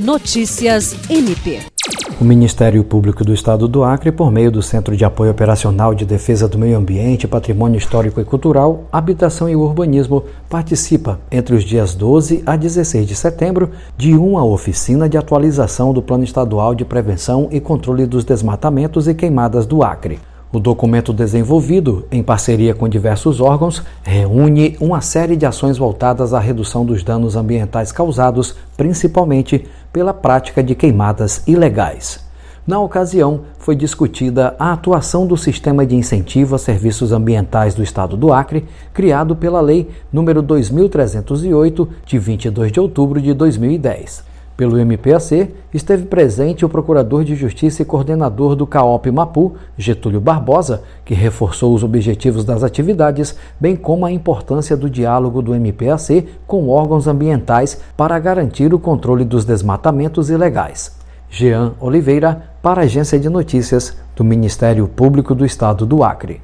Notícias MP. O Ministério Público do Estado do Acre, por meio do Centro de Apoio Operacional de Defesa do Meio Ambiente, Patrimônio Histórico e Cultural, Habitação e Urbanismo, participa, entre os dias 12 a 16 de setembro, de uma oficina de atualização do Plano Estadual de Prevenção e Controle dos Desmatamentos e Queimadas do Acre. O documento desenvolvido, em parceria com diversos órgãos, reúne uma série de ações voltadas à redução dos danos ambientais causados, principalmente pela prática de queimadas ilegais. Na ocasião, foi discutida a atuação do Sistema de Incentivo a Serviços Ambientais do Estado do Acre, criado pela Lei nº 2308, de 22 de outubro de 2010. Pelo MPAC, esteve presente o Procurador de Justiça e coordenador do CAOP Mapu, Getúlio Barbosa, que reforçou os objetivos das atividades, bem como a importância do diálogo do MPAC com órgãos ambientais para garantir o controle dos desmatamentos ilegais. Jean Oliveira, para a Agência de Notícias do Ministério Público do Estado do Acre.